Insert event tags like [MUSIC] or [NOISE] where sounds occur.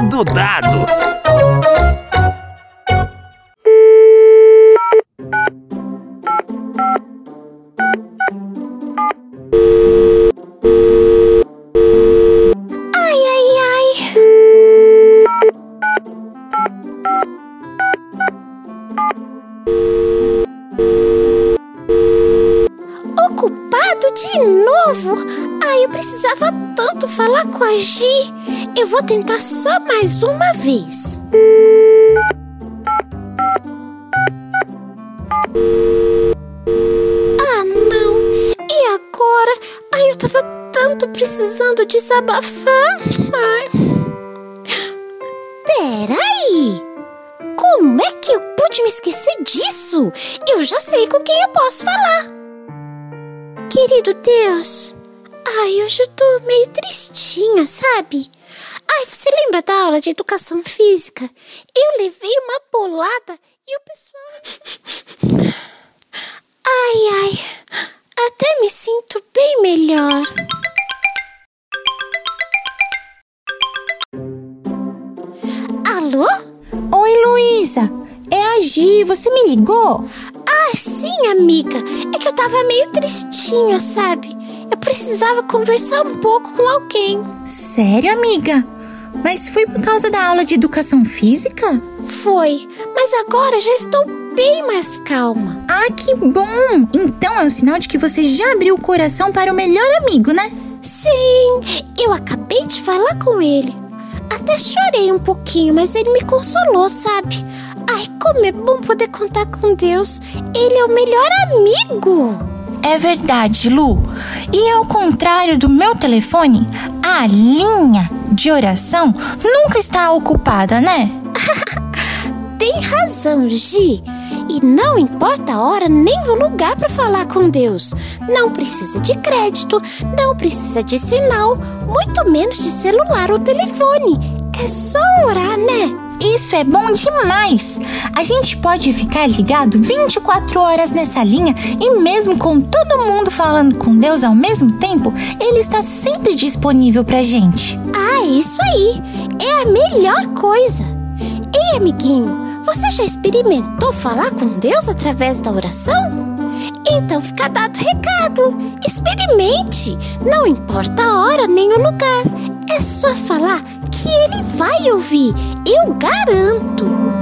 Recado dado! Ocupado de novo? Ai, eu precisava tanto falar com a Gi. Eu vou tentar só mais uma vez. Ah, não. E agora? Ai, eu tava tanto precisando desabafar. Ai. Peraí! Como é que eu pude me esquecer disso? Eu já sei com quem eu posso falar. Querido Deus, ai, hoje eu tô meio tristinha, sabe? Ai, você lembra da aula de educação física? Eu levei uma bolada e o pessoal. Ai, ai, até me sinto bem melhor. Alô? Oi, Luísa. É a Gi, você me ligou? Ah, sim, amiga. É que eu tava meio tristinha, sabe? Eu precisava conversar um pouco com alguém. Sério, amiga? Mas foi por causa da aula de educação física? Foi, mas agora já estou bem mais calma. Ah, que bom! Então é um sinal de que você já abriu o coração para o melhor amigo, né? Sim, eu acabei de falar com ele. Até chorei um pouquinho, mas ele me consolou, sabe? Ai, como é bom poder contar com Deus. Ele é o melhor amigo. É verdade, Lu. E ao contrário do meu telefone, a linha de oração nunca está ocupada, né? [LAUGHS] Tem razão, Gi. E não importa a hora nem o lugar para falar com Deus. Não precisa de crédito, não precisa de sinal, muito menos de celular ou telefone. É só orar, né? Isso é bom demais! A gente pode ficar ligado 24 horas nessa linha e, mesmo com todo mundo falando com Deus ao mesmo tempo, Ele está sempre disponível pra gente. Ah, isso aí! É a melhor coisa! Ei, amiguinho, você já experimentou falar com Deus através da oração? Então fica dado recado. Experimente. Não importa a hora nem o lugar. É só falar que ele vai ouvir. Eu garanto.